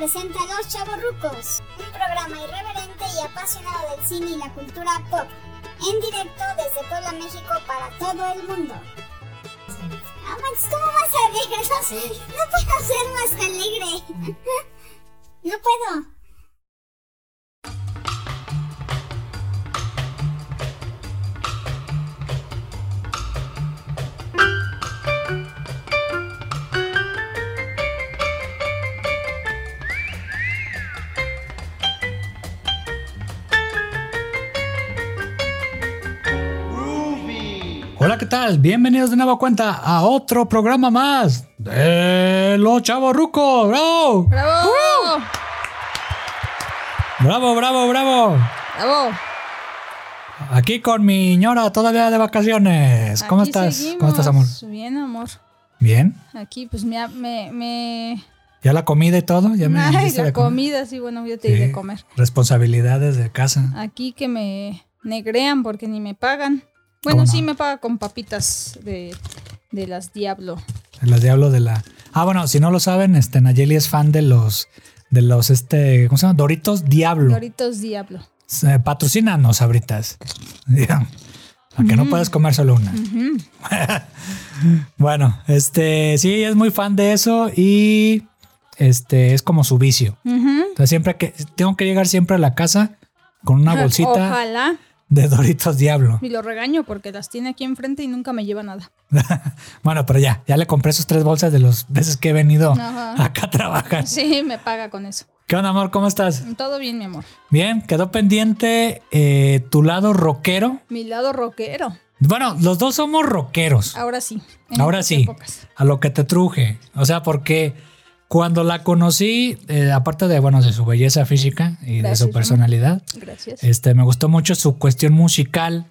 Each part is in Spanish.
presenta Los Chavorrucos, un programa irreverente y apasionado del cine y la cultura pop, en directo desde Puebla, México para todo el mundo. Ah, Max, ¿cómo vas a alegre? No, no puedo ser más alegre. No puedo. Tal? Bienvenidos de nueva cuenta a otro programa más de Los Chavos Rucos. ¡Bravo! ¡Bravo! ¡Bravo, bravo, bravo! ¡Bravo! Aquí con mi ñora todavía de vacaciones. ¿Cómo Aquí estás? seguimos. ¿Cómo estás, amor? Bien, amor. ¿Bien? Aquí, pues me. me, me... ¿Ya la comida y todo? ¿Ya me Ay, la de comida, sí, bueno, yo te Sí. de comer. Responsabilidades de casa. Aquí que me negrean porque ni me pagan. Bueno, ¿Cómo sí me paga con papitas de, de las Diablo. Las diablo de la. Ah, bueno, si no lo saben, este Nayeli es fan de los. De los, este. ¿Cómo se llama? Doritos Diablo. Doritos Diablo. Eh, patrocínanos. Digan, Aunque no puedes comer solo una. Bueno, este, sí, ella es muy fan de eso y este es como su vicio. Ujú. O sea, siempre que tengo que llegar siempre a la casa con una bolsita Ojalá. De Doritos Diablo. Y lo regaño porque las tiene aquí enfrente y nunca me lleva nada. bueno, pero ya, ya le compré sus tres bolsas de los veces que he venido Ajá. acá a trabajar. Sí, me paga con eso. ¿Qué onda, amor? ¿Cómo estás? Todo bien, mi amor. Bien, quedó pendiente eh, tu lado rockero. Mi lado rockero. Bueno, los dos somos rockeros. Ahora sí. Ahora sí, épocas. a lo que te truje. O sea, porque cuando la conocí, eh, aparte de, bueno, de su belleza física y de su personalidad, Gracias. este, me gustó mucho su cuestión musical,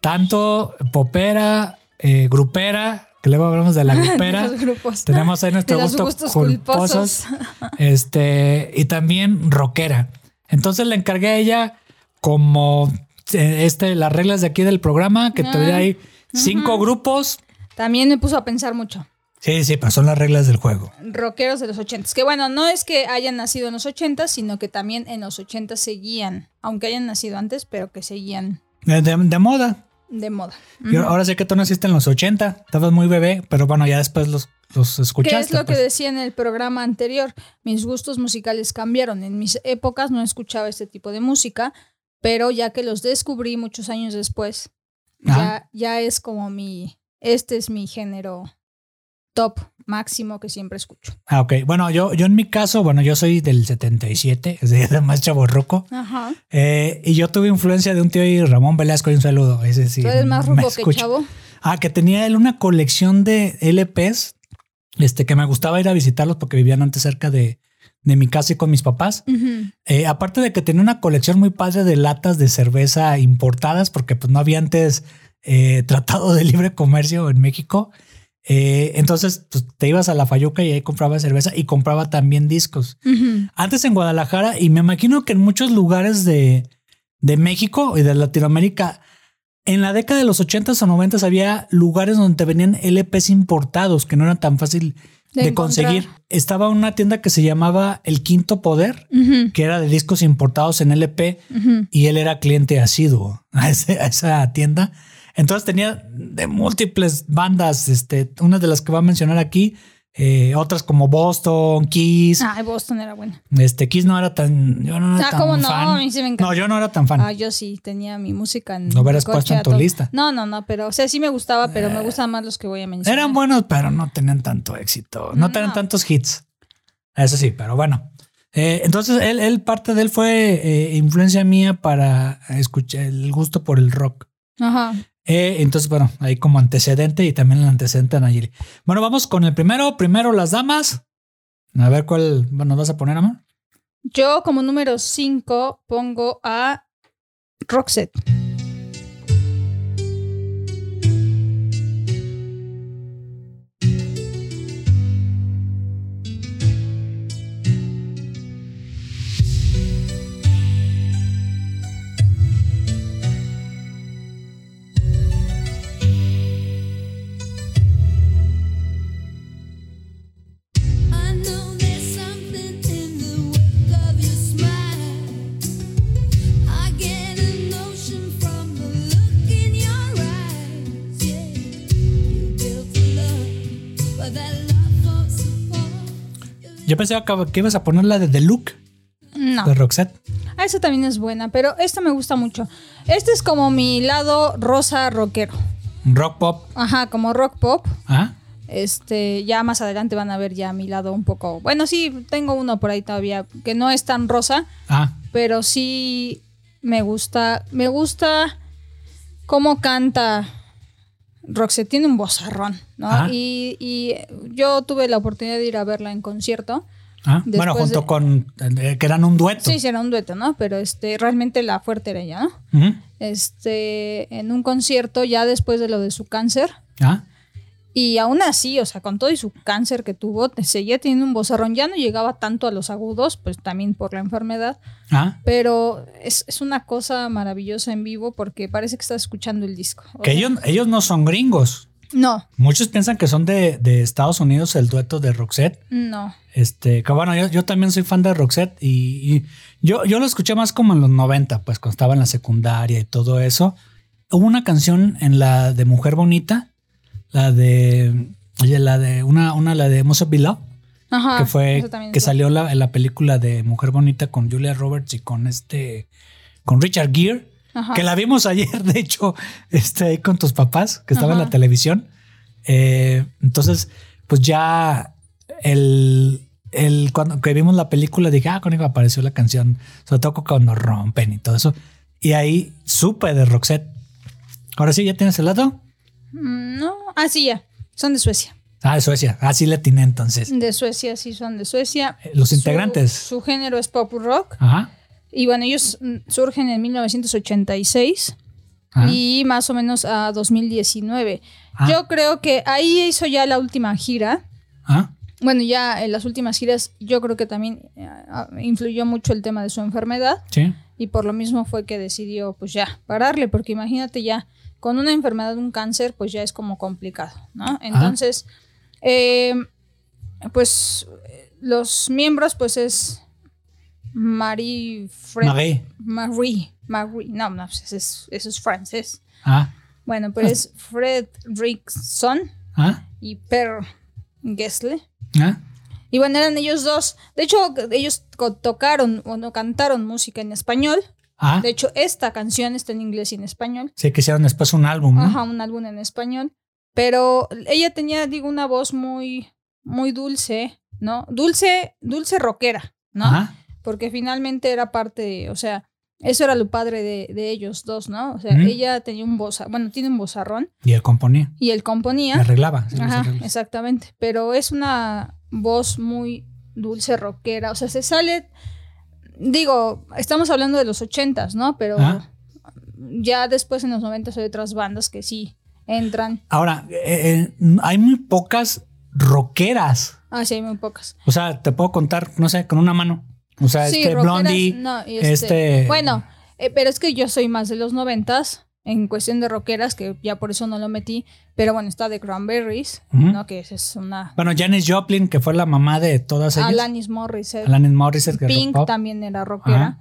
tanto popera, eh, grupera, que luego hablamos de la grupera. De los grupos. Tenemos ahí nuestros De los gustos, culposos. Este, y también rockera. Entonces le encargué a ella como eh, este, las reglas de aquí del programa, que te Ah, ahí cinco grupos. También me puso a pensar mucho. Sí, sí, pero son las reglas del juego. Rockeros de los ochentas. Que bueno, no es que hayan nacido en los ochentas, sino que también en los ochentas seguían, aunque hayan nacido antes, pero que seguían De, de- de moda. de moda. Ahora sé que tú naciste en los 80, estabas muy bebé, pero bueno, ya después los, los escuchaste. ¿Qué es lo que pues. decía en el programa anterior? Mis gustos musicales cambiaron. En mis épocas no escuchaba este tipo de música, pero ya que los descubrí muchos años después, ya, ya es como mi, este es mi género top máximo que siempre escucho. Ah, ok. Bueno, yo, yo en mi caso, bueno, yo soy del 77, es decir, de más chaborroco. Ajá. Eh, y yo tuve influencia de un tío y Ramón Velasco, y un saludo. Ese sí. Tú eres más ruco que chavo. Ah, que tenía él una colección de LPs, este, que me gustaba ir a visitarlos porque vivían antes cerca de, de mi casa y con mis papás. Eh, aparte de que tenía una colección muy padre de latas de cerveza importadas, porque pues no había antes eh, tratado de libre comercio en México. Eh, entonces pues, te ibas a la Fayuca y ahí compraba cerveza y compraba también discos. Antes en Guadalajara y me imagino que en muchos lugares de, de México y de Latinoamérica, en la década de los 80s o 90s había lugares donde te venían LPs importados que no eran tan fácil De conseguir. Estaba una tienda que se llamaba El Quinto Poder Ujú. que era de discos importados en LP y él era cliente asiduo a, ese- a esa tienda. Entonces tenía de múltiples bandas, este, una de las que va a mencionar aquí, eh, otras como Boston, Kiss. Ay, Boston era buena. Este Kiss no era tan, yo no era Ah, tan ¿cómo no? fan. A mí sí me encanta. No, yo no era tan fan. Ah, yo sí tenía mi música en Lo hubieras puesto en tu lista. No, no, no, pero o sea, sí me gustaba, pero me gustan más los que voy a mencionar. Eran buenos, pero no tenían tanto éxito, no, No. tenían tantos hits. Eso sí, pero bueno. Eh, entonces él, él, parte de él fue eh, influencia mía para escuchar el gusto por el rock. Ajá. Eh, entonces, bueno, ahí como antecedente y también el antecedente de Nayeli. Bueno, vamos con el primero. Primero las damas. A ver cuál bueno, vas a poner, amor. Yo como número 5 pongo a Roxette. Yo pensaba que, que ibas a poner la de The Look No. de Roxette. Ah, esa también es buena, pero esta me gusta mucho. Este es como mi lado rosa rockero. Rock pop. Ajá, como rock pop. ¿Ah? Este, ya más adelante van a ver ya mi lado un poco. Bueno, sí, tengo uno por ahí todavía que no es tan rosa, Ah. pero sí me gusta. Me gusta cómo canta Roxette. Tiene un vozarrón, ¿no? Ah. Y, y yo tuve la oportunidad de ir a verla en concierto. ah. Bueno, junto de- con. eh, que eran un dueto. Sí, sí, era un dueto, ¿no? Pero este, realmente la fuerte era ella, ¿no? Este, en un concierto ya después de lo de su cáncer. Ah. Y aún así, o sea, con todo y su cáncer que tuvo, seguía teniendo un vozarrón. Ya no llegaba tanto a los agudos, pues también por la enfermedad. Ah. Pero es, es una cosa maravillosa en vivo porque parece que estás escuchando el disco. O Que sea, ellos, ellos no son gringos. No, Muchos piensan que son de, de Estados Unidos el dueto de Roxette. no. Este, que bueno, yo, yo también soy fan de Roxette y, y yo, yo lo escuché más como en los 90, pues cuando estaba en la secundaria y todo eso. Hubo una canción en la de Mujer Bonita, la de, oye, la de una, una la de Love, Ajá. que fue, que salió la, la película de Mujer Bonita con Julia Roberts y con este, con Richard Gere. Ajá. Que la vimos ayer, de hecho, este, ahí con tus papás, que estaba en la televisión. Eh, entonces, pues ya el, el cuando que vimos la película dije, ah, con apareció la canción, sobre todo cuando rompen y todo eso. Y ahí supe de Roxette. Ahora sí, ¿ya tienes el dato? Mm, No, ah, sí, ya. Son de Suecia. Ah, de Suecia. Ah, sí le atiné entonces. De Suecia, sí, son de Suecia. Eh, Los integrantes. Su, género es pop rock. Ajá. Y bueno, ellos mm, surgen en 1986 ajá. y más o menos a 2019. Ah. Yo creo que ahí hizo ya la última gira. Ah, Bueno, ya en las últimas giras yo creo que también eh, ah, influyó mucho el tema de su enfermedad sí. y por lo mismo fue que decidió pues ya pararle, porque imagínate ya con una enfermedad, un cáncer, pues ya es como complicado, ¿no? Entonces, eh, pues los miembros pues es Marie Fred Marie. Marie, Marie, no, no, pues ese es, eso es francés. Ah, Bueno, pero es Fredrickson ah, y Per Gessle. ah. Y bueno, eran ellos dos. De hecho, ellos tocaron o no cantaron música en español. Ah, De hecho, esta canción está en inglés y en español. sí, que hicieron después un álbum, ¿no? Ajá, un álbum en español. Pero ella tenía, digo, una voz muy, muy dulce, ¿no? Dulce, dulce rockera, ¿no? Ajá. Porque finalmente era parte, de- o sea, eso era lo padre de, de ellos dos, ¿no? O sea, ella tenía un voz, bueno, tiene un vozarrón Y él componía. y él Le componía. arreglaba. sí, Ajá, exactamente. Pero es una voz muy dulce, rockera. O sea, se sale. Digo, estamos hablando de los ochentas, ¿no? Pero Ah. ya después en los noventas hay otras bandas que sí entran. Ahora, eh, eh, hay muy pocas rockeras. Ah, sí, hay muy pocas. O sea, te puedo contar, no sé, con una mano. O sea, sí, este rockeras, Blondie, no, y este- Bueno, eh, pero es que yo soy más de los noventas en cuestión de rockeras, que ya por eso no lo metí. Pero bueno, está de Cranberries. ¿no? Que es una. Bueno, Janis Joplin, que fue la mamá de todas ellas. Alanis Morissette. Alanis Morissette, que Pink rock también era rockera.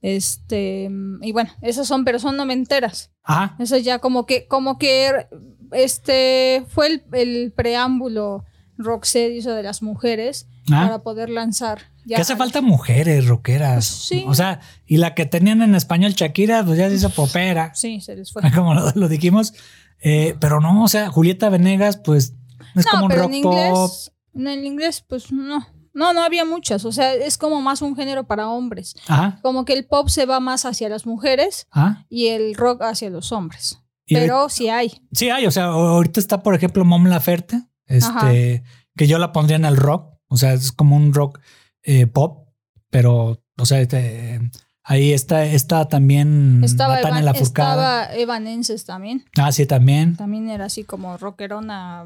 Este, y bueno, esas son, pero son noventeras. Ajá. Eso ya como que, como que este fue el, el preámbulo Roxette hizo de las mujeres para poder lanzar. Ya Que hace falta mujeres rockeras. Sí. O sea, y la que tenían en español Shakira, pues ya se hizo popera. Sí, se les fue. Como lo, lo dijimos. Eh, pero no, o sea, Julieta Venegas, pues es no, como un pero rock en pop. inglés, en el inglés, pues no. No, no había muchas. O sea, es como más un género para hombres. Ajá. Como que el pop se va más hacia las mujeres Ajá. y el rock hacia los hombres. Y Pero sí hay. Sí hay, o sea, ahorita está, por ejemplo, Mom Laferte, Ajá. este, que yo la pondría en el rock, o sea, es como un rock eh, pop, pero, o sea, este, ahí está, está también Estaba, Evan- Lafourcade. estaba Evanescence también. Ah, sí, también. También era así como rockerona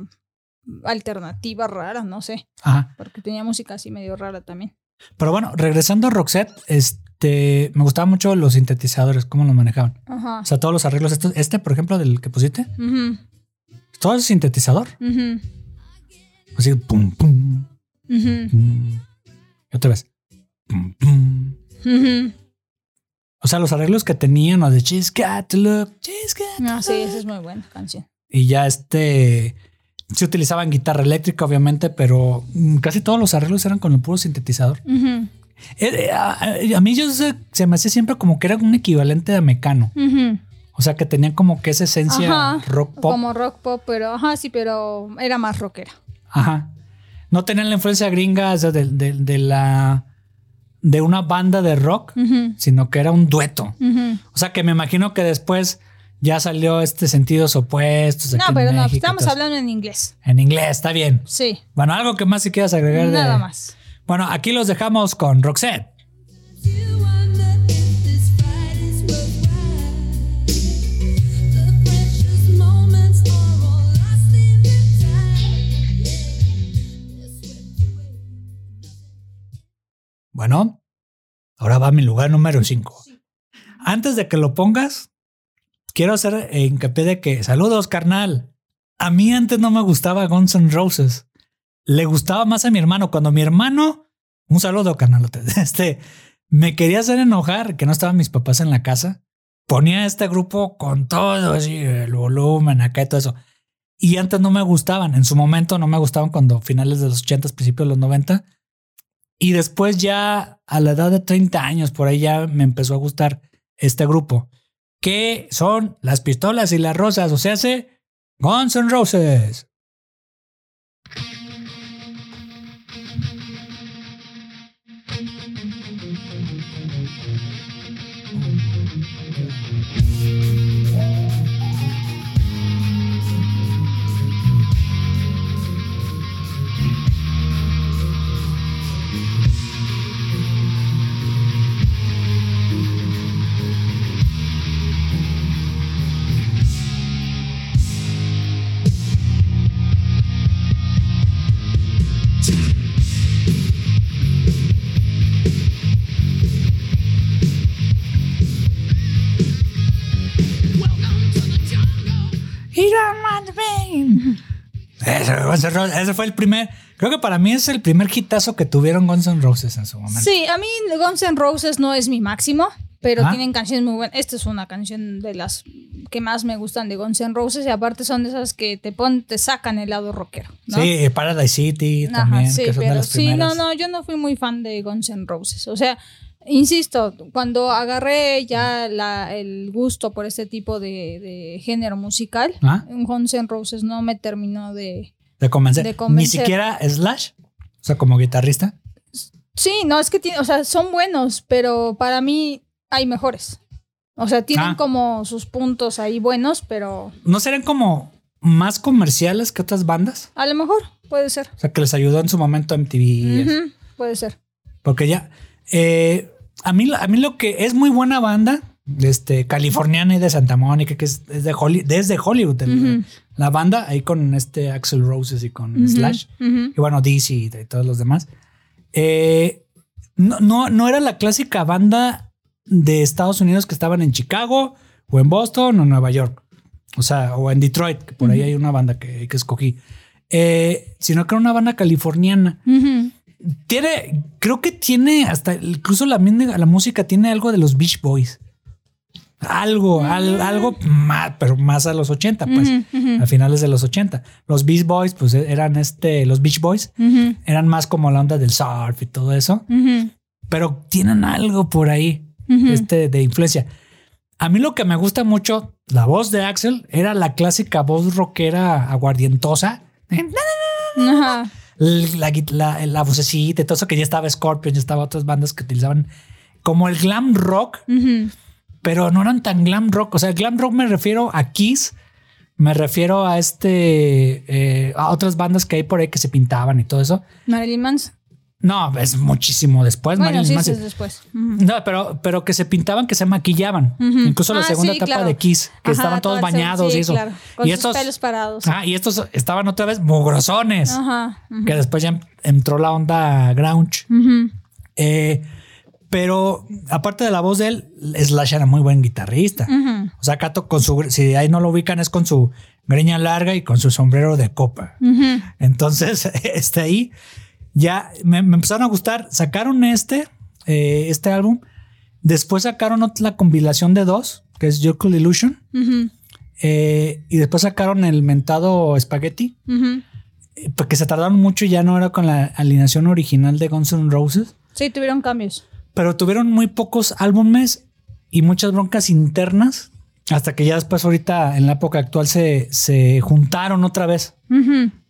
alternativa rara, no sé. Ajá. Porque tenía música así medio rara también. Pero bueno, regresando a Roxette, este, me gustaban mucho los sintetizadores, cómo los manejaban. Ajá. O sea, todos los arreglos, estos, este, por ejemplo, del que pusiste, Ujú, todo es sintetizador. ujú, Así, pum, pum, ujú, pum. Y otra vez. Pum, pum. ujú. O sea, los arreglos que tenían, los de She's Got to Look, She's Got to Ah, sí, esa es muy buena canción. Y ya este. sí utilizaban guitarra eléctrica, obviamente, pero mm, casi todos los arreglos eran con el puro sintetizador. Eh, eh, a, a mí yo se, se me hacía siempre como que era un equivalente a Mecano. O sea, que tenían como que esa esencia Ajá, rock pop. Como rock pop, pero ajá, sí, pero era más rockera. Ajá. No tenían la influencia gringa o sea, de, de- de la de una banda de rock, sino que era un dueto. O sea, que me imagino que después ya salió este sentidos opuestos. aquí No, en pero no, México y estamos hablando en inglés. en inglés, está bien. Sí, Bueno, algo que más si quieras agregar. de- nada más. Bueno, aquí los dejamos con Roxette. Bueno, ahora va mi lugar número 5. Antes de que lo pongas, quiero hacer hincapié de que saludos, carnal. A mí antes no me gustaba Guns N' Roses. Le gustaba más a mi hermano. Cuando mi hermano, un saludo, carnal, este, me quería hacer enojar que no estaban mis papás en la casa, ponía este grupo con todo, así, el volumen acá y todo eso. Y antes no me gustaban. En su momento no me gustaban cuando finales de los 80, principios de los 90. Y después ya a la edad de 30 años, por ahí ya me empezó a gustar este grupo, que son las pistolas y las rosas, o sea, hace Guns N' Roses. Ese, ese fue el primer, creo que para mí es el primer hitazo que tuvieron Guns N' Roses en su momento. Sí, a mí Guns N' Roses no es mi máximo, pero Ah. tienen canciones muy buenas. Esta es una canción de las que más me gustan de Guns N' Roses y aparte son de esas que te pon, te sacan el lado rockero. ¿no? Sí, Paradise City Ajá, también, sí, que son de pero las sí, no, no, yo no fui muy fan de Guns N' Roses. O sea, insisto, cuando agarré ya la- el gusto por este tipo de, de género musical, ¿Ah? Guns N' Roses no me terminó de... De convencer. de Ni siquiera Slash, o sea, como guitarrista. Sí, no, es que tiene, o sea, son buenos, pero para mí hay mejores. O sea, tienen Ah. como sus puntos ahí buenos, pero ¿No serán como más comerciales que otras bandas? a lo mejor puede ser. O sea, que les ayudó en su momento MTV. Ujú, puede ser. Porque ya. Eh, a, mí, a mí lo que es muy buena banda, este, californiana y de Santa Mónica, que es, es de Holly- desde Hollywood. La banda ahí con este Axel Roses y con Slash. Y bueno, DC y, todos los demás. Eh, no, no, no era la clásica banda de Estados Unidos que estaban en Chicago o en Boston o en Nueva York. O sea, o en Detroit, que por ahí hay una banda que, que escogí. Eh, sino que era una banda californiana. Tiene, creo que tiene hasta incluso la, la música tiene algo de los Beach Boys. Algo, al- algo más, pero más a los 80, pues, Ujú, ujú. a finales de los 80. Los Beach Boys, pues eran este, los Beach Boys Ujú, eran más como la onda del surf y todo eso, pero tienen algo por ahí este, de influencia. A mí lo que me gusta mucho, la voz de Axel era la clásica voz rockera aguardientosa. Ajá. La, la, la vocecita y todo eso que ya estaba Scorpion, ya estaba otras bandas que utilizaban como el glam rock, pero no eran tan glam rock. O sea, glam rock me refiero a Kiss, me refiero a este, eh, a otras bandas que hay por ahí que se pintaban y todo eso. Marilyn Manson. No, es muchísimo después. Bueno, Marilyn sí, Manson. es después. No, pero, pero que se pintaban, que se maquillaban. Incluso la Ah, segunda sí, etapa claro. de Kiss, que Ajá, estaban todos bañados sí, y eso. claro, con y sus estos, pelos parados. ah, y estos estaban otra vez mugrosones. Ajá. Que después ya em- entró la onda grunge. Eh, pero aparte de la voz de él, Slash era muy buen guitarrista. O sea, Cato con su, si ahí no lo ubican, es con su greña larga y con su sombrero de copa. Entonces, este ahí ya me, me empezaron a gustar. Sacaron este, eh, este álbum. Después sacaron otra compilación de dos, que es Joyful Illusion. Ujú. eh, y después sacaron el mentado Spaghetti, eh, porque se tardaron mucho y ya no era con la alineación original de Guns N' Roses. Sí, tuvieron cambios. Pero tuvieron muy pocos álbumes y muchas broncas internas. Hasta que ya después, ahorita en la época actual, se, se juntaron otra vez.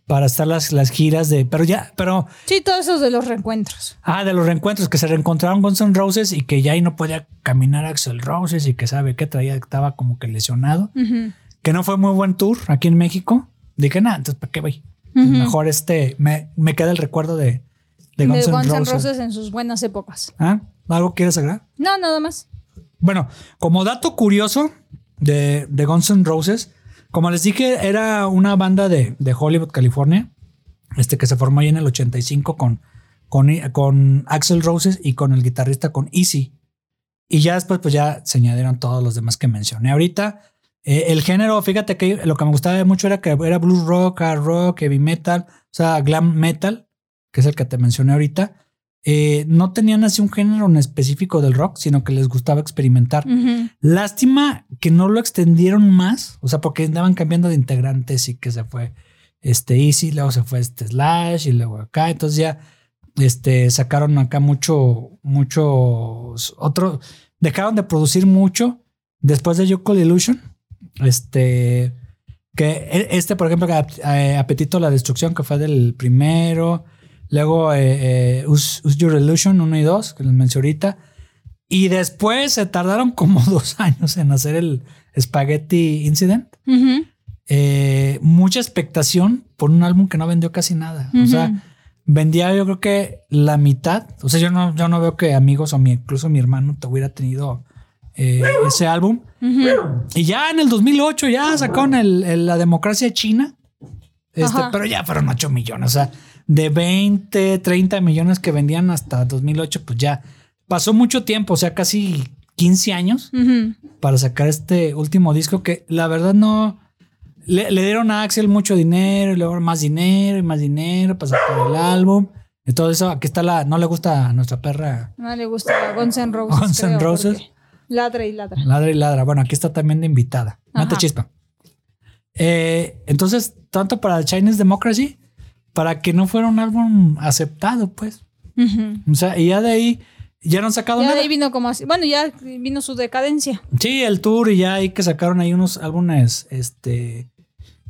Para estar las, las giras de. Pero ya, pero. Sí, todo eso de los reencuentros. Ah, de los reencuentros que se reencontraron Guns N' Roses y que ya ahí no podía caminar Axel Roses y que sabe que traía, estaba como que lesionado. Que no fue muy buen tour aquí en México. Dije, nada, entonces ¿para qué voy? Mejor este, me, me queda el recuerdo de, de De Guns, N' N' Roses. Roses en sus buenas épocas. ¿Ah? ¿Algo quieres agregar? No, nada más. Bueno, como dato curioso de, de Guns N' Roses, como les dije, era una banda de, de Hollywood, California, este que se formó ahí en el 85 con, con, con Roses y con el guitarrista con Easy. Y ya después, pues ya se añadieron todos los demás que mencioné ahorita. Eh, el género, fíjate que lo que me gustaba mucho era que era blues rock, hard rock, heavy metal, o sea, glam metal, que es el que te mencioné ahorita. Eh, no tenían así un género en específico del rock, sino que les gustaba experimentar. Lástima que no lo extendieron más, o sea, porque andaban cambiando de integrantes y que se fue este Easy, luego se fue este Slash y luego acá, entonces ya este sacaron acá mucho, muchos otros, dejaron de producir mucho después de Yoko Illusion, este que e- este por ejemplo eh, Apetito a la Destrucción que fue del primero, luego eh, eh, Use, Use Your Illusion 1 y 2 que les mencioné ahorita. Y después se tardaron como dos años en hacer el Spaghetti Incident. Eh, mucha expectación por un álbum que no vendió casi nada. O sea, vendía yo creo que la mitad. O sea, yo no, yo no veo que amigos o mi, incluso mi hermano te hubiera tenido eh, ese álbum. Ujú. Y ya en el 2008 ya sacaron el, el- la democracia china. Este, pero ya fueron 8 millones. O sea, de 20, 30 millones que vendían hasta 2008, pues ya pasó mucho tiempo, o sea, casi 15 años para sacar este último disco que la verdad no... Le, le dieron a Axel mucho dinero y luego más dinero y más dinero para sacar el álbum. Y todo eso, aquí está la... No le gusta a nuestra perra No le gusta Guns N' Roses. Guns Roses. porque Ladra y ladra. Ladra y ladra. Bueno, aquí está también de invitada. Mate Ajá. chispa. Eh, entonces, tanto para Chinese Democracy, para que no fuera un álbum aceptado, pues. O sea, y ya de ahí, ya no han sacado Ya de nada. ahí vino como así. Bueno, ya vino su decadencia. Sí, el tour y ya ahí que sacaron ahí unos álbumes, este,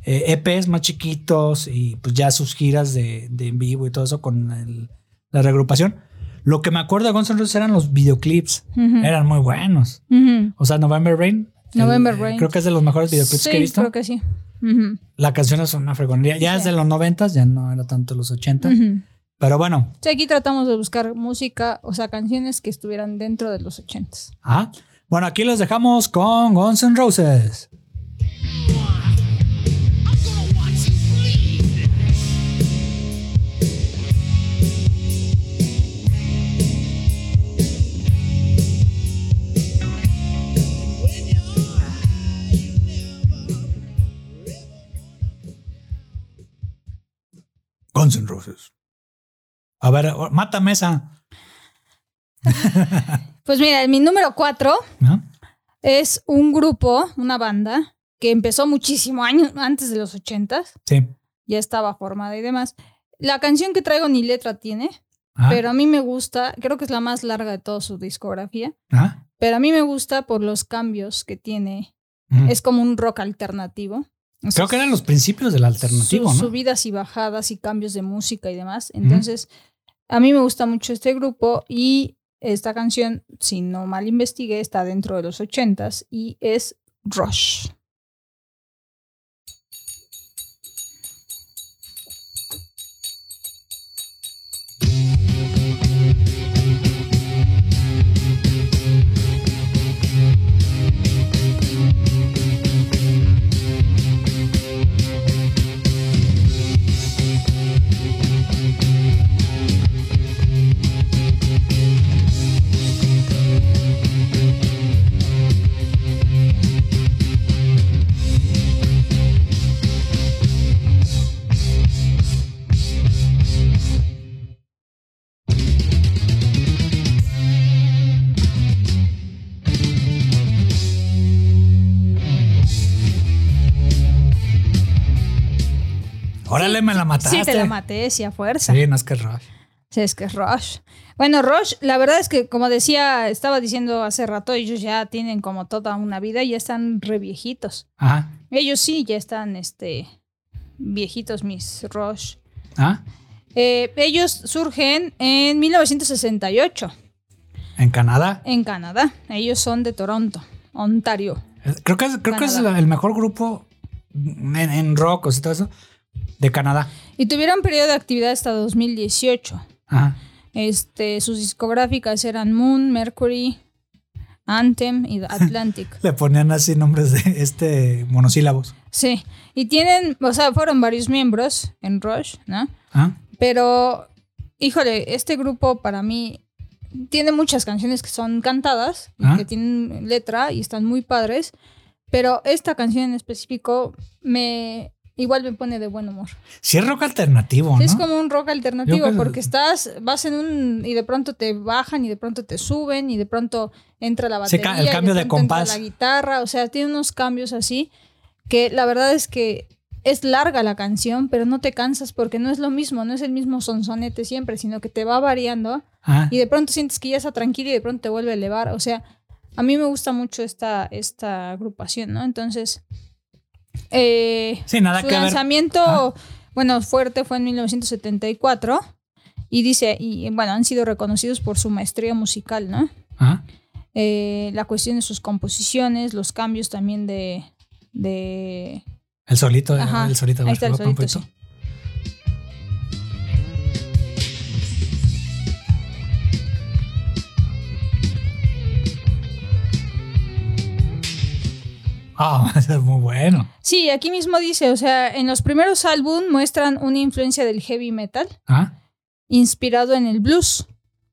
eh, EPs más chiquitos y pues ya sus giras de, de en vivo y todo eso con el- la reagrupación. Lo que me acuerdo de Guns N' Roses eran los videoclips. Ujú. Eran muy buenos. O sea, November Rain. el- November eh, Rain. Creo que es de los mejores videoclips Sí, que he visto. creo que sí. La canción es una fregonería. Ya es de los noventas, ya no era tanto los 80. Ujú. Pero bueno, Sí, aquí tratamos de buscar música, o sea, canciones que estuvieran dentro de los ochentas. ajá. Bueno, aquí los dejamos con Guns N' Roses. Guns N' Roses. A ver, mátame esa. Pues mira, mi número cuatro es un grupo, una banda, que empezó muchísimo años antes de los ochentas, Sí. ya estaba formada y demás. La canción que traigo ni letra tiene, Ajá. pero a mí me gusta, creo que es la más larga de toda su discografía, Ajá. pero a mí me gusta por los cambios que tiene. Ujú. Es como un rock alternativo. Creo que eran los principios del alternativo, sus ¿no? subidas y bajadas y cambios de música y demás. Entonces, a mí me gusta mucho este grupo y esta canción, si no mal investigué, está dentro de los ochentas y es Rush. Me la mataste. Sí, te la maté, sí, a fuerza. Sí, no es que es Rush. Sí, es que es Rush. Bueno, Rush, la verdad es que, como decía, estaba diciendo hace rato, ellos ya tienen como toda una vida y ya están re viejitos. Ajá. Ellos sí, ya están, este, viejitos, mis Rush. Ah, Eh, ellos surgen en 1968 en Canadá. en Canadá. Ellos son de Toronto, Ontario. Creo que es, creo que es el mejor grupo en, en rock o sea, todo eso de Canadá. Y tuvieron periodo de actividad hasta 2018. Ajá. Este, sus discográficas eran Moon, Mercury, Anthem y Atlantic. Le ponían así nombres de este monosílabos. Sí, y tienen, o sea, fueron varios miembros en Rush, ¿no? Ah, Pero, híjole, este grupo para mí tiene muchas canciones que son cantadas, y Ah. que tienen letra y están muy padres, pero esta canción en específico me igual me pone de buen humor. sí es rock alternativo, Sí, ¿no? Es como un rock alternativo creo- porque estás, vas en un y de pronto te bajan y de pronto te suben y de pronto entra la batería, el y cambio de entra compás. la guitarra, o sea, tiene unos cambios así que la verdad es que es larga la canción, pero no te cansas porque no es lo mismo, no es el mismo sonsonete siempre, sino que te va variando Ah, y de pronto sientes que ya está tranquilo y de pronto te vuelve a elevar, o sea, a mí me gusta mucho esta, esta agrupación, ¿no? Entonces, eh, sí, nada su que ver. lanzamiento, Ah. bueno, fuerte fue en 1974 y dice, y bueno, han sido reconocidos por su maestría musical, ¿no? Ajá. Eh, la cuestión de sus composiciones, los cambios también de... de El solito, Ajá, el solito. ahí está el solito. Ah, eso es muy bueno. Sí, aquí mismo dice, o sea, en los primeros álbumes muestran una influencia del heavy metal Ah, inspirado en el blues.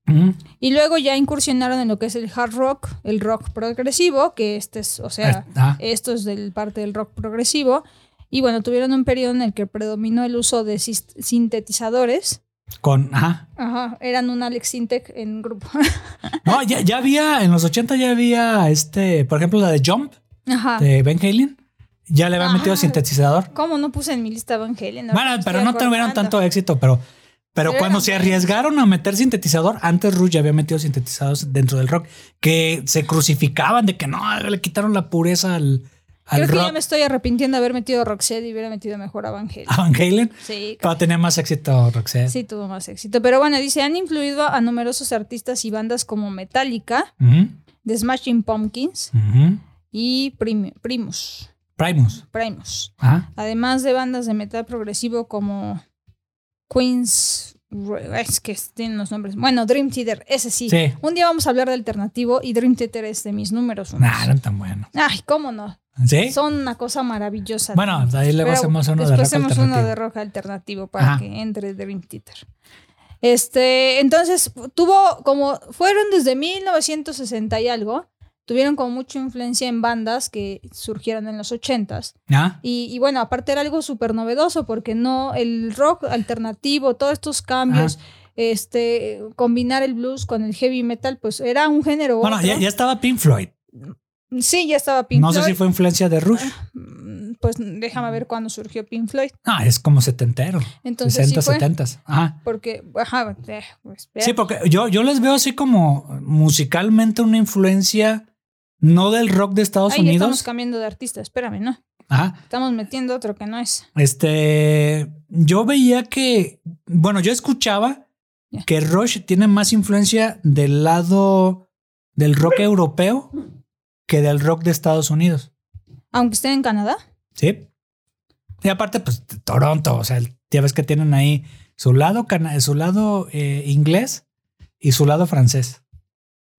mm, Y luego ya incursionaron en lo que es el hard rock, el rock progresivo, que este es, o sea, ah, esto es del parte del rock progresivo. Y bueno, tuvieron un periodo en el que predominó el uso de sintetizadores. con, ajá. Ajá, eran un Alex Sintek en grupo. No, ya, ya había, en los 80 ya había este, por ejemplo, la de Jump Ajá. de Ben Halen. Ya le habían metido sintetizador. ¿Cómo no puse en mi lista Van Halen? Bueno, pero no tuvieron tanto éxito, pero, pero Pero cuando se arriesgaron a meter sintetizador, antes Rush ya había metido sintetizadores dentro del rock, que se crucificaban de que no, le quitaron la pureza al, al Creo que rock ya me estoy arrepintiendo de haber metido Roxette y hubiera metido mejor a Van Halen. a Van Halen. Sí, Para tener más éxito Roxette. sí tuvo más éxito. Pero bueno, dice, han influido a numerosos artistas y bandas como Metallica, The Smashing Pumpkins ujú. Y Prim- Primus. Primus. Primus. Ajá. Además de bandas de metal progresivo como Queens. Es que tienen los nombres. Bueno, Dream Theater, ese sí. Sí. Un día vamos a hablar de alternativo y Dream Theater es de mis números uno. Nah, no eran tan buenos. Ay, cómo no. ¿Sí? Son una cosa maravillosa. Bueno, ahí luego hacemos uno de rock hacemos uno alternativo. de rock alternativo para Ajá. que entre Dream Theater. Este, entonces, tuvo como, fueron desde 1960 y algo, tuvieron como mucha influencia en bandas que surgieron en los 80s. ¿Ah? Y, y bueno, aparte era algo súper novedoso porque no, el rock alternativo, todos estos cambios, este, combinar el blues con el heavy metal, pues era un género. Bueno, otro. ya, ya estaba Pink Floyd. Sí, ya estaba Pink no sé Floyd. si fue influencia de Rush. Mm, Pues déjame ver cuándo surgió Pink Floyd. Ah, es como setentero. Entonces 60, sí fue. 70. Ajá. Porque, ajá, eh, pues. Sí, porque yo, yo les veo así como musicalmente una influencia no del rock de Estados ya estamos Unidos. cambiando de artista, espérame, ¿no? Ajá. Estamos metiendo otro que no es. Este, yo veía que, bueno, yo escuchaba que Rush tiene más influencia del lado del rock europeo que del rock de Estados Unidos. Aunque esté en Canadá. Sí. Y aparte, pues Toronto, o sea, ya ves que tienen ahí su lado, su lado eh, inglés y su lado francés.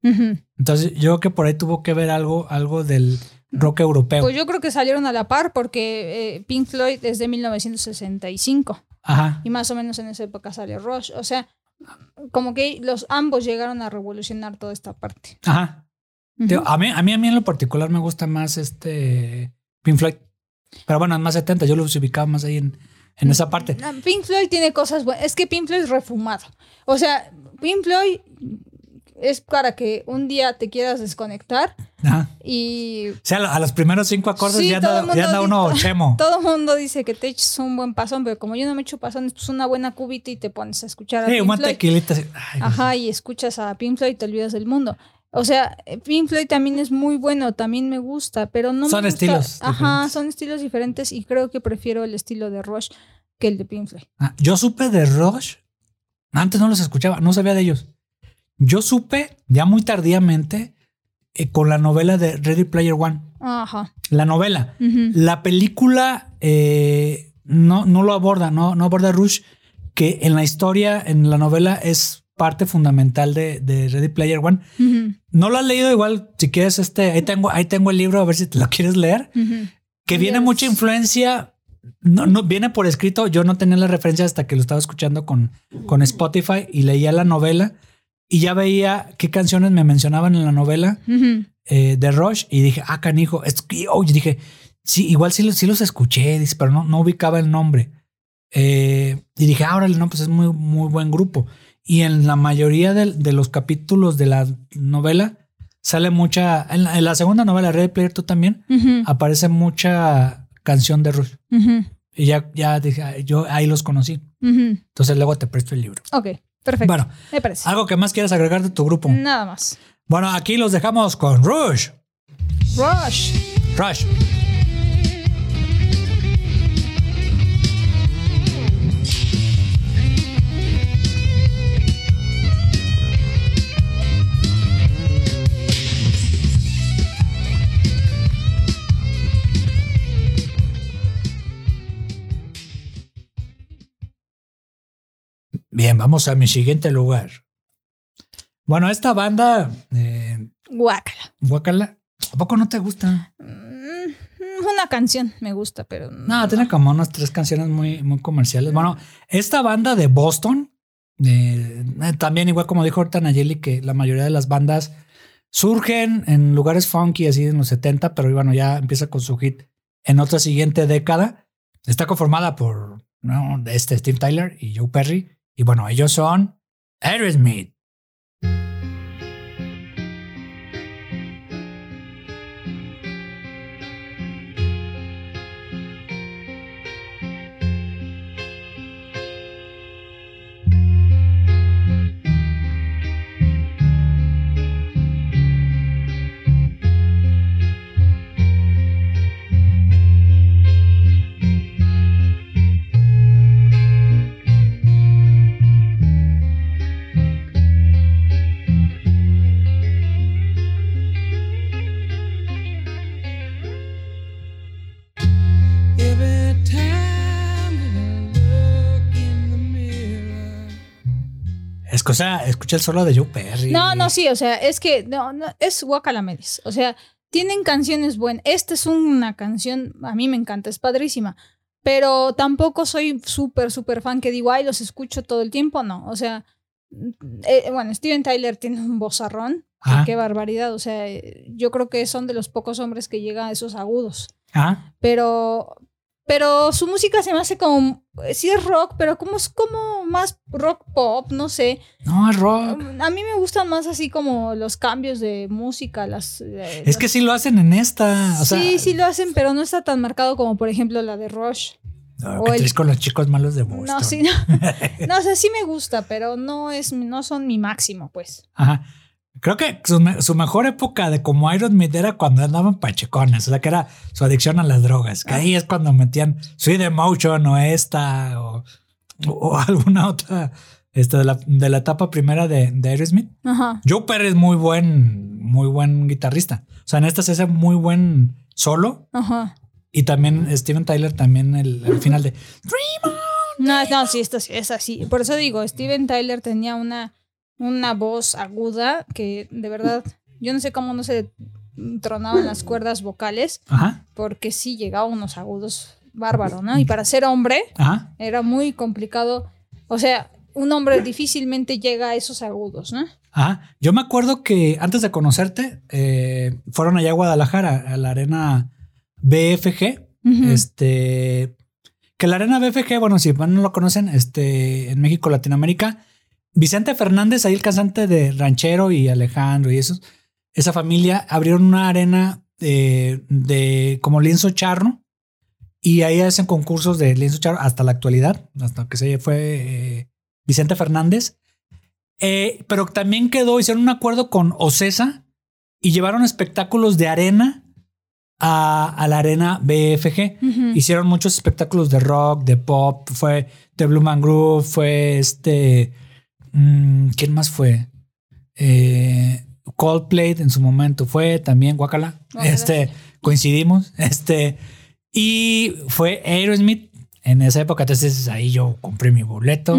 Entonces, yo creo que por ahí tuvo que ver algo, algo del rock europeo. Pues yo creo que salieron a la par porque eh, Pink Floyd es de 1965 Ajá. y más o menos en esa época salió Rush. O sea, como que los ambos llegaron a revolucionar toda esta parte. Ajá. A, mí, a mí, a mí en lo particular me gusta más este Pink Floyd. Pero bueno, en más 70, yo los ubicaba más ahí en, en esa parte. Pink Floyd tiene cosas buenas. Es que Pink Floyd es refumado. O sea, Pink Floyd es para que un día te quieras desconectar Ajá. Y O sea, a los primeros cinco acordes Sí, ya, anda, ya anda uno chemo. todo el mundo dice que te eches un buen pasón, pero como yo no me echo pasones, pues una buena cubita y te pones a escuchar a Sí, Pink una Floyd. tequilita. así. Ay, Ajá, y escuchas a Pink Floyd y te olvidas del mundo. O sea, eh, Pink Floyd también es muy bueno, también me gusta, pero no Son me gusta- estilos Ajá, diferentes. son estilos diferentes y creo que prefiero el estilo de Rush que el de Pink Floyd. Ah, Yo supe de Rush. Antes no los escuchaba, no sabía de ellos. Yo supe ya muy tardíamente eh, con la novela de Ready Player One. Ajá. La novela. La película eh, no, no lo aborda, no, no aborda Rush, que en la historia, en la novela, es parte fundamental de, de Ready Player One. No lo has leído igual, si quieres, este, ahí tengo, ahí tengo el libro, a ver si te lo quieres leer. Que viene mucha influencia. No, no viene por escrito. Yo no tenía la referencia hasta que lo estaba escuchando con, con Spotify y leía la novela y ya veía qué canciones me mencionaban en la novela eh, de Rush y dije, ah, canijo. Es que, oye, dije, sí, igual sí, los- sí los escuché, dice, pero no, no ubicaba el nombre. Eh, y dije, ah, órale, no, pues es muy, muy buen grupo. Y en la mayoría de, de los capítulos de la novela sale mucha. En la, en la segunda novela, Red Player 2 también, aparece mucha canción de Rush. Y ya, ya dije, "Ay, yo ahí los conocí. Entonces luego te presto el libro. Ok, perfecto. Bueno, me parece. algo que más quieras agregar de tu grupo. Nada más. Bueno, aquí los dejamos con Rush. Rush. Rush. Bien, vamos a mi siguiente lugar. Bueno, esta banda, eh, Guácala. Guacala, ¿a poco no te gusta? Mm, Una canción me gusta, pero No, tiene como unas tres canciones muy, muy comerciales. Bueno, esta banda de Boston, eh, eh, también igual como dijo ahorita Nayeli, que la mayoría de las bandas surgen en lugares funky así en los 70, pero bueno, ya empieza con su hit en otra siguiente década. Está conformada por ¿no? este Steve Tyler y Joe Perry. Y bueno, ellos son Aerosmith. Es que, o sea, escucha el solo de Joe Perry. No, no, sí, o sea, es que no, no, es Guacalamedes. O sea, tienen canciones buenas. Esta es una canción, a mí me encanta, es padrísima. Pero tampoco soy súper, súper fan que digo, ay, los escucho todo el tiempo. No, o sea, eh, bueno, Steven Tyler tiene un vozarrón. Ajá. Qué barbaridad. O sea, yo creo que son de los pocos hombres que llegan a esos agudos. Ah, Pero, pero su música se me hace como, sí es rock, pero como es como más rock pop, no sé. no, es rock. A mí me gustan más así como los cambios de música, las... eh, Es que sí lo hacen en esta. O sea, sí, sí lo hacen, pero no está tan marcado como por ejemplo la de Rush. No, o que el- con los chicos malos de Boston. No, sí, no. no, o sea, sí me gusta, pero no es, no son mi máximo, pues. Ajá. Creo que su, me- su mejor época de como Aerosmith era cuando andaban pachecones, o sea que era su adicción a las drogas, que ahí es cuando metían Sweet Emotion o esta o, o alguna otra esta de la, de la etapa primera de, de Aerosmith. Ajá. Joe Perry es muy buen, muy buen guitarrista. O sea, en esta se hace muy buen solo Ajá. y también Steven Tyler también el, el final de No, no, sí, esto sí, es así. Por eso digo, Steven Tyler tenía una, una voz aguda que de verdad, yo no sé cómo no se tronaban las cuerdas vocales, Ajá, porque sí llegaba a unos agudos bárbaros, ¿no? Y para ser hombre ajá. era muy complicado. O sea, un hombre difícilmente llega a esos agudos, ¿no? Ajá. Yo me acuerdo que antes de conocerte, eh, fueron allá a Guadalajara, a la arena BFG. Este. Que la arena BFG, bueno, si no lo conocen, este, en México, Latinoamérica, Vicente Fernández, ahí el cantante de Ranchero y Alejandro y esos, esa familia abrieron una arena de, de como lienzo charro y ahí hacen concursos de lienzo charro hasta la actualidad, hasta que se fue eh, Vicente Fernández. Eh, pero también quedó, hicieron un acuerdo con Ocesa y llevaron espectáculos de arena a, a la arena BFG. Hicieron muchos espectáculos de rock, de pop, fue The Blue Man Group, fue este. Mm, ¿Quién más fue? Eh, Coldplay en su momento fue también Guacala. Este, coincidimos. Este, y fue Aerosmith en esa época. Entonces ahí yo compré mi boleto.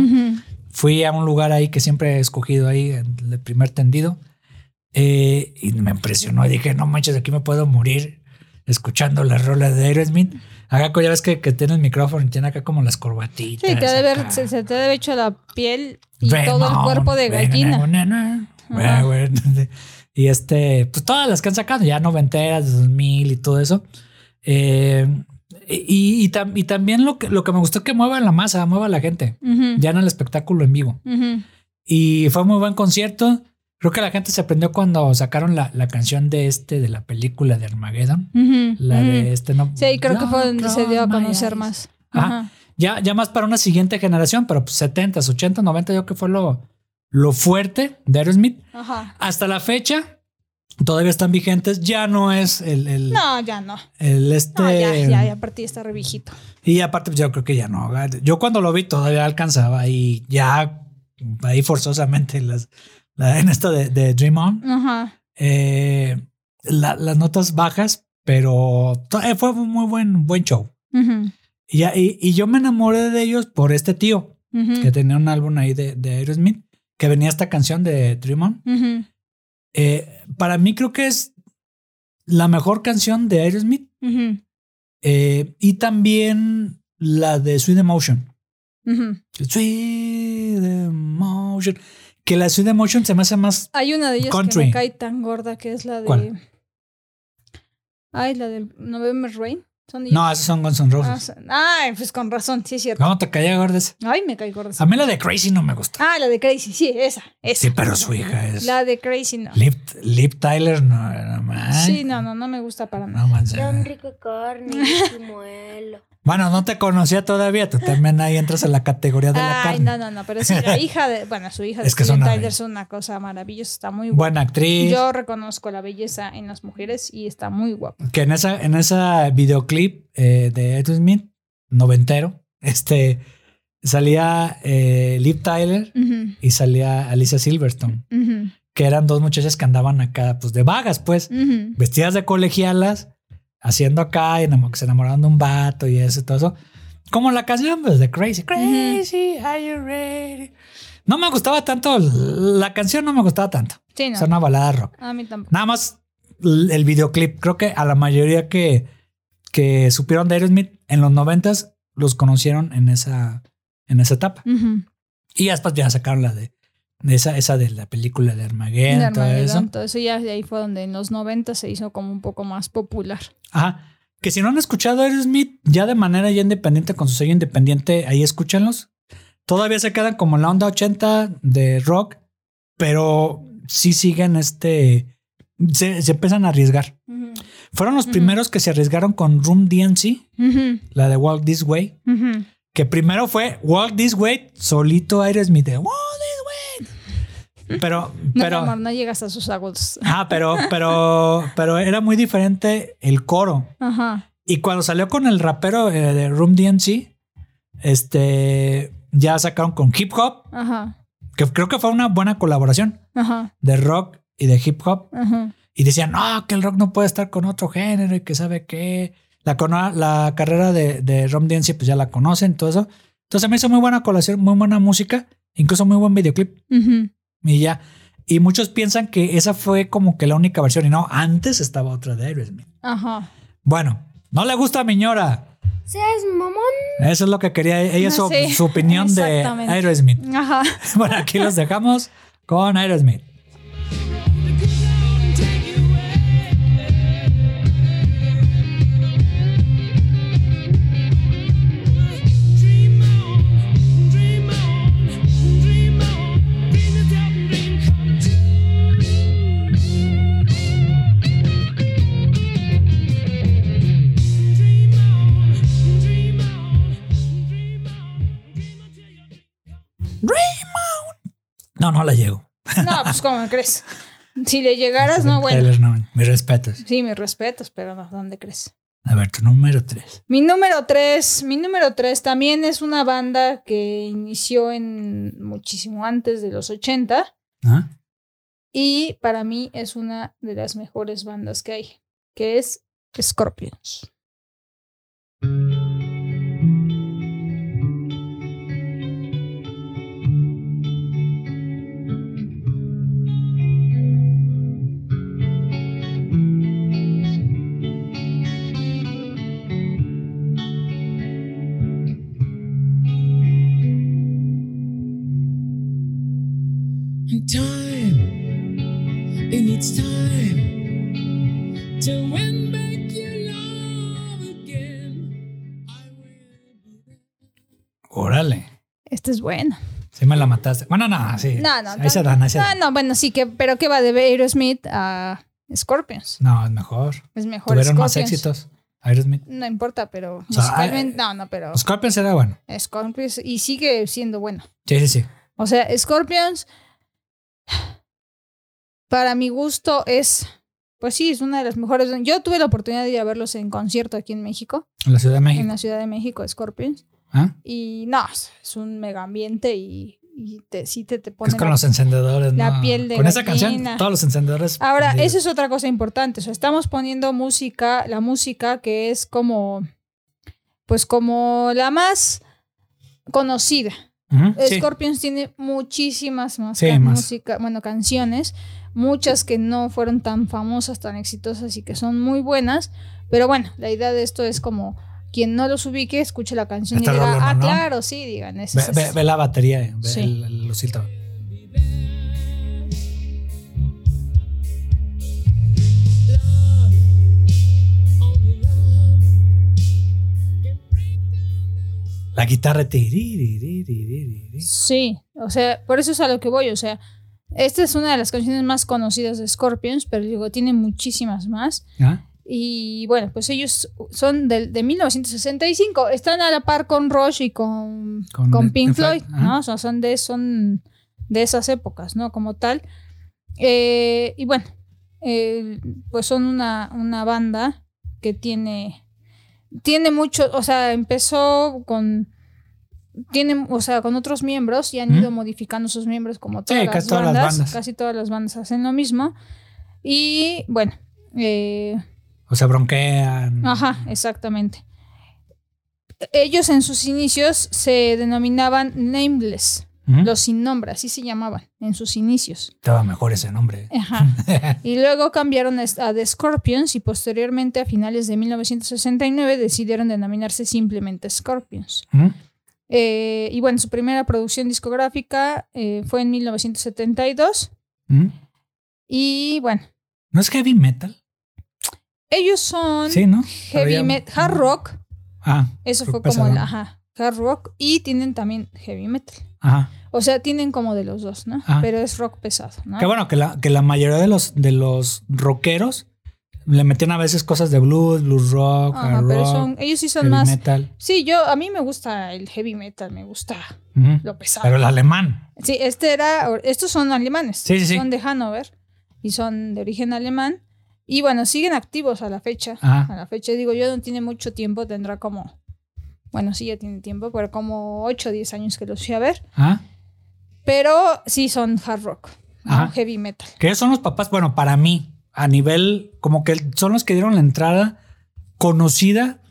Fui a un lugar ahí que siempre he escogido ahí, en el primer tendido. eh, y me impresionó. Y dije, no manches, aquí me puedo morir escuchando las rolas de Aerosmith. Acá ya ves que, que tiene el micrófono y tiene acá como las corbatitas. Sí, te ha de ver, acá. se, se te hecho la piel y todo el cuerpo de gallina. Y este, pues todas las que han sacado, ya noventeras, de 2000 y todo eso. Eh, y, y, tam- y también lo que, lo que me gustó es que mueva la masa, mueva la gente, Ujú, ya en el espectáculo en vivo. Y fue muy buen concierto. Creo que la gente se aprendió cuando sacaron la, la canción de este, de la película de Armageddon. La de este, no. Sí, creo que fue donde se dio a conocer más. Ajá. Ajá. Ya, ya más para una siguiente generación, pero pues 70, 80, 90, yo creo que fue lo, lo fuerte de Aerosmith. Ajá. Hasta la fecha, todavía están vigentes. Ya no es el, el, No, ya no. el este. No, ya, ya, ya, aparte ya está re viejito. Y aparte, pues, yo creo que ya no. Yo cuando lo vi todavía alcanzaba y ya ahí forzosamente las, la, en esto de, de Dream On, Ajá. eh, la- las notas bajas, pero eh, fue un muy buen, buen show. Ujú, Y, ya- y, y yo me enamoré de ellos por este tío ujú, que tenía un álbum ahí de, de Aerosmith, que venía esta canción de Dream On. ujú, Eh, para mí creo que es la mejor canción de Aerosmith eh, y también la de Sweet Emotion. Sweet Emotion. Que la Sweet Emotion se me hace más. Hay una de ellas que Country. me cae tan gorda que es la de. ¿Cuál? Ay, la del November Rain. ¿Son No, esos son Guns N' Ah, Roses. son- Ay, pues con razón, sí es cierto. ¿Cómo te caía gordes? Ay, me cae gorda. A mí la de Crazy no me gusta. Ah, la de Crazy, sí, esa, esa. Sí, pero su hija es. La de Crazy no. Lip, Lip Tyler, no, no más. Sí, no, no, no me gusta para nada. No manches. Tan rico carne y muelo. Bueno, no te conocía todavía. Tú también ahí entras en la categoría de la Ay, carne. no, no, no, pero sí, la hija de, bueno, su hija de Es que Steven es una Tyler es una cosa maravillosa, está muy guapa. Buena actriz. Yo reconozco la belleza en las mujeres y está muy guapa. que en esa, en esa videoclip eh, de Aerosmith, noventero, este, salía eh, Liv Tyler y salía Alicia Silverstone, que eran dos muchachas que andaban acá, pues de vagas, pues, vestidas de colegialas, haciendo acá, y que se enamoraban de un vato y eso y todo eso. Como la canción, pues, de Crazy. Crazy, are you ready? No me gustaba tanto, la canción no me gustaba tanto. Sí, no. Es una balada rock. A mí tampoco. Nada más el videoclip. Creo que a la mayoría que, que supieron de Aerosmith en los noventas los conocieron en esa, en esa etapa. Ujú. Y después ya sacaron la de esa, esa de la película de Armageddon, De todo Armageddon, eso. todo eso ya de ahí fue donde en los 90 se hizo como un poco más popular. Ajá. Que si no han escuchado a Aerosmith ya de manera ya independiente, con su sello independiente, ahí escúchenlos. Todavía se quedan como en la onda 80 de rock, pero sí siguen este. Se, se empiezan a arriesgar. Fueron los primeros que se arriesgaron con Room DNC, la de Walk This Way, que primero fue Walk This Way, solito Aerosmith, de. Pero, No, mi pero, amor, no llegas a sus agudos. ah, pero, pero, pero era muy diferente el coro. Ajá. Y cuando salió con el rapero eh, de Room DNC, este, ya sacaron con hip hop, Ajá. que creo que fue una buena colaboración Ajá. de rock y de hip hop. Ajá. Y decían, no, que el rock no puede estar con otro género y que sabe qué. La, la carrera de, de Rom DNC, pues ya la conocen, todo eso. Entonces me hizo muy buena colación, muy buena música, incluso muy buen videoclip. Ujú. Y ya. Y muchos piensan que esa fue como que la única versión. Y no, antes estaba otra de Aerosmith. Ajá. Bueno, no le gusta a Miñora. ¿Seas mamón? Eso es lo que quería ella, su, Sí, su opinión de. Aerosmith. Ajá. Bueno, aquí los dejamos con Aerosmith. No, la llego. No, pues ¿cómo crees? Si le llegaras, no, bueno. Taylor, no. Mis respetos. Sí, mis respetos, pero no, ¿dónde crees? A ver, tu número tres. Mi número tres, mi número tres también es una banda que inició en muchísimo antes de los 80 ¿Ah? y para mí es una de las mejores bandas que hay, que es Scorpions. Este es bueno. Sí me la mataste. Bueno, no, sí. No, no. Ahí se dan, ahí se no, dan. no, bueno, sí que, pero ¿qué va de Aerosmith a Scorpions? No, es mejor. Es mejor Tuvieron más Scorpions. éxitos. Aerosmith. No importa, pero O sea, musicalmente, eh, no, no, pero Scorpions era bueno. Scorpions y sigue siendo bueno. Sí, sí, sí. O sea, Scorpions, para mi gusto, es, pues sí, es una de las mejores. Yo tuve la oportunidad de ir a verlos en concierto aquí en México, En la Ciudad de en México. la Ciudad de México, Scorpions. ¿Ah? Y no, es un mega ambiente y, y te, sí te, te es con la- los encendedores, la ¿no? piel de Con esa canción, todos los encendedores. Ahora, prendidos. eso es otra cosa importante. O sea, estamos poniendo música, la música que es como, pues como la más conocida. Scorpions tiene muchísimas más, Sí, más. música, bueno, canciones, muchas que no fueron tan famosas, tan exitosas y que son muy buenas, pero bueno, la idea de esto es como quien no los ubique, escuche la canción y diga, ah, ¿no? claro, sí, digan, ese Ve, es- ve- ve la batería, eh, ve Sí. el, el oscillador. La guitarra. Sí, o sea, por eso es a lo que voy, o sea, esta es una de las canciones más conocidas de Scorpions, pero digo, tiene muchísimas más. ¿Ah? Y bueno, pues ellos son del- de, 1965. Están a la par con Rush y con, Con con, Pink Floyd. ¿no? O sea, son de, son de esas épocas, ¿no? Como tal. Eh, y bueno, eh, pues son una, una banda que tiene, tiene mucho, o sea, empezó con... Tienen, o sea, con otros miembros y han ¿Mm? ido modificando sus miembros como todas, Sí, las, casi todas las bandas, bandas. Casi todas las bandas hacen lo mismo. Y bueno, eh, O sea, bronquean. Ajá, exactamente. Ellos en sus inicios se denominaban Nameless, los sin nombre, así se llamaban en sus inicios. Estaba mejor ese nombre. Ajá. y luego cambiaron a The Scorpions y posteriormente a finales de 1969 decidieron denominarse simplemente Scorpions. Eh, y bueno, su primera producción discográfica eh, fue en 1972 Ujú. y bueno, ¿No es heavy metal? Ellos son Sí, ¿no? Pero heavy metal, hard rock, Ah, eso fue como el ajá, hard rock y tienen también heavy metal. Ajá. O sea, tienen como de los dos, ¿no? Ah. Pero es rock pesado, ¿no? Qué bueno que la, que la mayoría de los, de los rockeros le metían a veces cosas de blues, blues rock, Ajá, hard pero rock, son, ellos sí son heavy más. metal. Sí, yo, a mí me gusta el heavy metal, me gusta lo pesado. Pero el alemán. Sí, este era, estos son alemanes. Sí, sí, sí. Son de Hannover y son de origen alemán. Y bueno, siguen activos a la fecha. Ajá. A la fecha, digo, yo no tiene mucho tiempo, tendrá como, bueno, sí, ya tiene tiempo, pero como 8 o 10 años que los fui a ver. ¿Ah? Pero sí son hard rock, ¿no? Heavy metal. Que son los papás, bueno, para mí, a nivel, como que son los que dieron la entrada conocida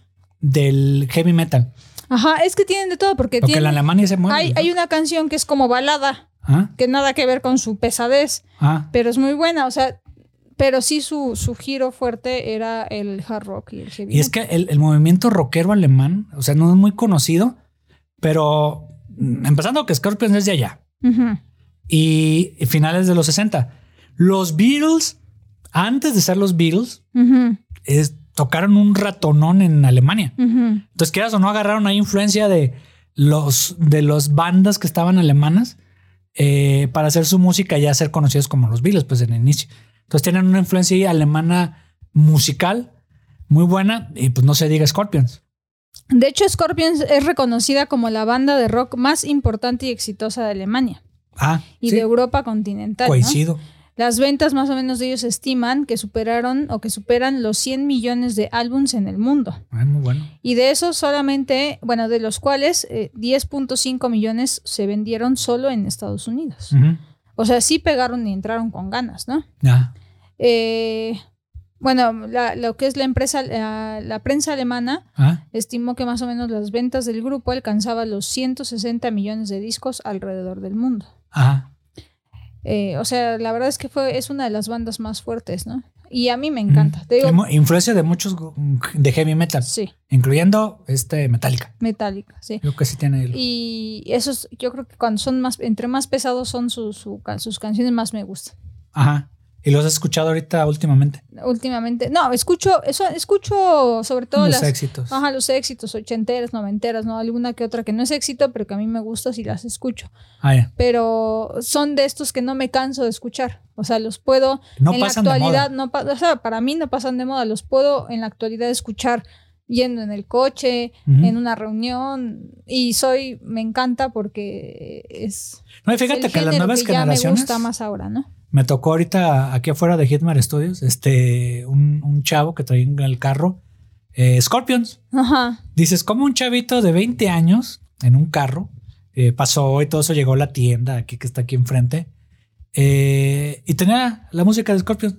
del heavy metal. Ajá, es que tienen de todo, porque Porque en tienen, Alemania se mueve. hay, hay una canción que es como balada, ¿Ah? que nada que ver con su pesadez, ¿Ah? pero es muy buena, o sea, pero sí su, su giro fuerte era el hard rock y el heavy Y es que el, el movimiento rockero alemán, o sea, no es muy conocido, pero mm, empezando que Scorpions es de allá y finales de los 60. Los Beatles, antes de ser los Beatles, es- tocaron un ratonón en Alemania. Entonces, quieras o no, agarraron ahí influencia de los de las bandas que estaban alemanas eh, para hacer su música y ya ser conocidos como los Beatles, pues en el inicio. Entonces, tienen una influencia alemana musical muy buena y pues no se diga Scorpions. De hecho, Scorpions es reconocida como la banda de rock más importante y exitosa de Alemania. Ah, y sí, de Europa continental. ¿no? coincido. Las ventas más o menos de ellos estiman que superaron o que superan los 100 millones de álbums en el mundo. Ah, muy bueno. Y de esos solamente, bueno, de los cuales eh, 10.5 millones se vendieron solo en Estados Unidos. Ujú. O sea, sí pegaron y entraron con ganas, ¿no? Ah, Eh, bueno, la- lo que es la empresa, la, la prensa alemana ah, estimó que más o menos las ventas del grupo alcanzaban los 160 millones de discos alrededor del mundo. Eh, o sea, la verdad es que fue, es una de las bandas más fuertes, ¿no? Y a mí me encanta. Te digo, influencia de muchos de heavy metal, sí, incluyendo este Metallica. Metallica, sí. Creo que sí tiene el. Y esos, yo creo que cuando son más, entre más pesados son sus, su sus canciones más me gustan. Ajá. Y los has escuchado ahorita últimamente. Últimamente, no, escucho, eso, escucho sobre todo los las, éxitos. ajá, los éxitos ochenteras, noventeras, ¿no? Alguna que otra que no es éxito, pero que a mí me gusta si las escucho. Ah, ya. Pero son de estos que no me canso de escuchar. O sea, los puedo No en la pasan de actualidad, moda. no o sea, para mí no pasan de moda, los puedo en la actualidad escuchar yendo en el coche, en una reunión y soy me encanta porque es No, y fíjate el que las nuevas que ya me generaciones. gusta más ahora, ¿no? Me tocó ahorita aquí afuera de Hitmar Studios, este, un, un chavo que traía en el carro eh, Scorpions. Ajá. Dices, como un chavito de 20 años en un carro eh, pasó y todo eso llegó a la tienda aquí que está aquí enfrente eh, y tenía la música de Scorpions.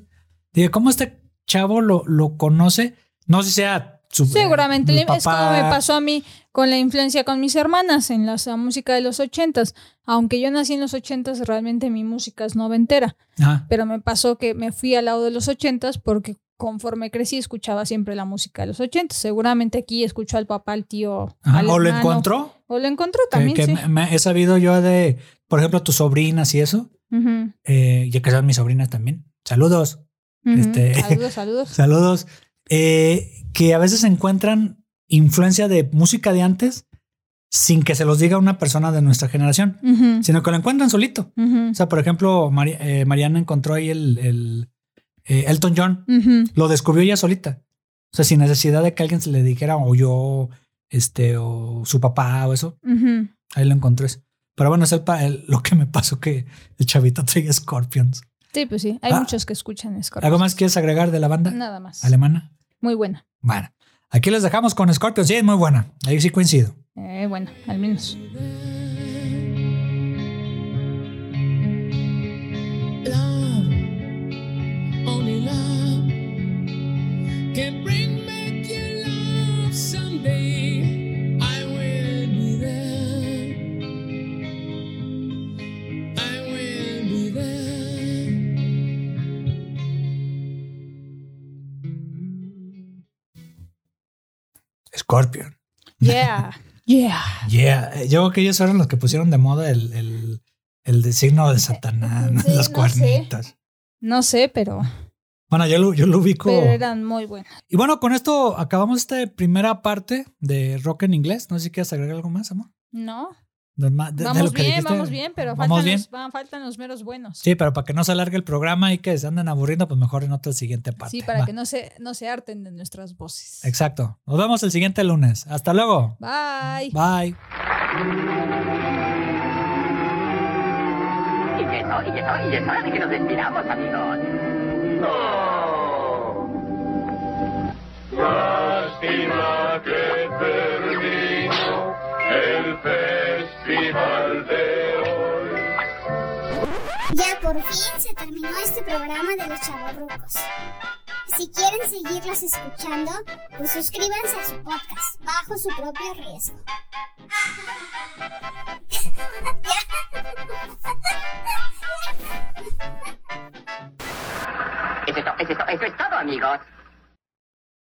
Dije, ¿cómo este chavo lo, lo conoce? No sé si sea su Seguramente es como me pasó a mí con la influencia con mis hermanas en la, la música de los ochentas. Aunque yo nací en los ochentas, realmente mi música es noventera. Ajá. Pero me pasó que me fui al lado de los ochentas porque conforme crecí escuchaba siempre la música de los ochentas. Seguramente aquí escuchó al papá, al tío. Ajá, al O lo encontró. O lo encontró también, que sí. me- me- he sabido yo de, por ejemplo, tus sobrinas y eso, eh, ya que son mis sobrinas también. Saludos. Este- Saludos, saludos. Saludos. Eh, que a veces encuentran influencia de música de antes sin que se los diga una persona de nuestra generación, sino que lo encuentran solito. O sea, por ejemplo, eh, Mariana encontró ahí el, el, eh, Elton John, lo descubrió ella solita. O sea, sin necesidad de que alguien se le dijera o yo, este, o su papá o eso. Ahí lo encontré. Pero bueno, es el- lo que me pasó que el chavito traía Scorpions. Sí, pues sí. Hay Ah. muchos que escuchan Scorpions. ¿Algo más quieres agregar de la banda Nada más. alemana? Muy buena. Bueno, aquí les dejamos con Scorpions. Sí, es muy buena. Ahí sí coincido. Eh, bueno, al menos. Love, only love can bring Scorpion. Yeah. Yeah. Yeah. Yo creo que ellos fueron los que pusieron de moda el, el, el de signo de Satanás, Sí, las no cuernitas. No sé, pero, Bueno, yo lo, yo lo ubico. pero eran muy buenas. Y bueno, con esto acabamos esta primera parte de rock en inglés. No sé si quieres agregar algo más, amor. No. De- vamos lo que bien, dijiste. vamos bien, pero Vamos faltan, bien. Los, van- faltan los meros buenos. Sí, pero para que no se alargue el programa y que se anden aburriendo, pues mejor en otra siguiente parte. Sí, para Va. que no se, no se harten de nuestras voces. Exacto. Nos vemos el siguiente lunes. Hasta luego. Bye. Bye. Y es hora, y ya es hora, y ya es hora de que nos despidamos, amigos. Lástima que terminó el festival de hoy. Ya por fin se terminó este programa de los chavorrucos. Si quieren seguirlos escuchando, pues suscríbanse a su podcast bajo su propio riesgo. Eso es, eso es to- eso es todo, amigos.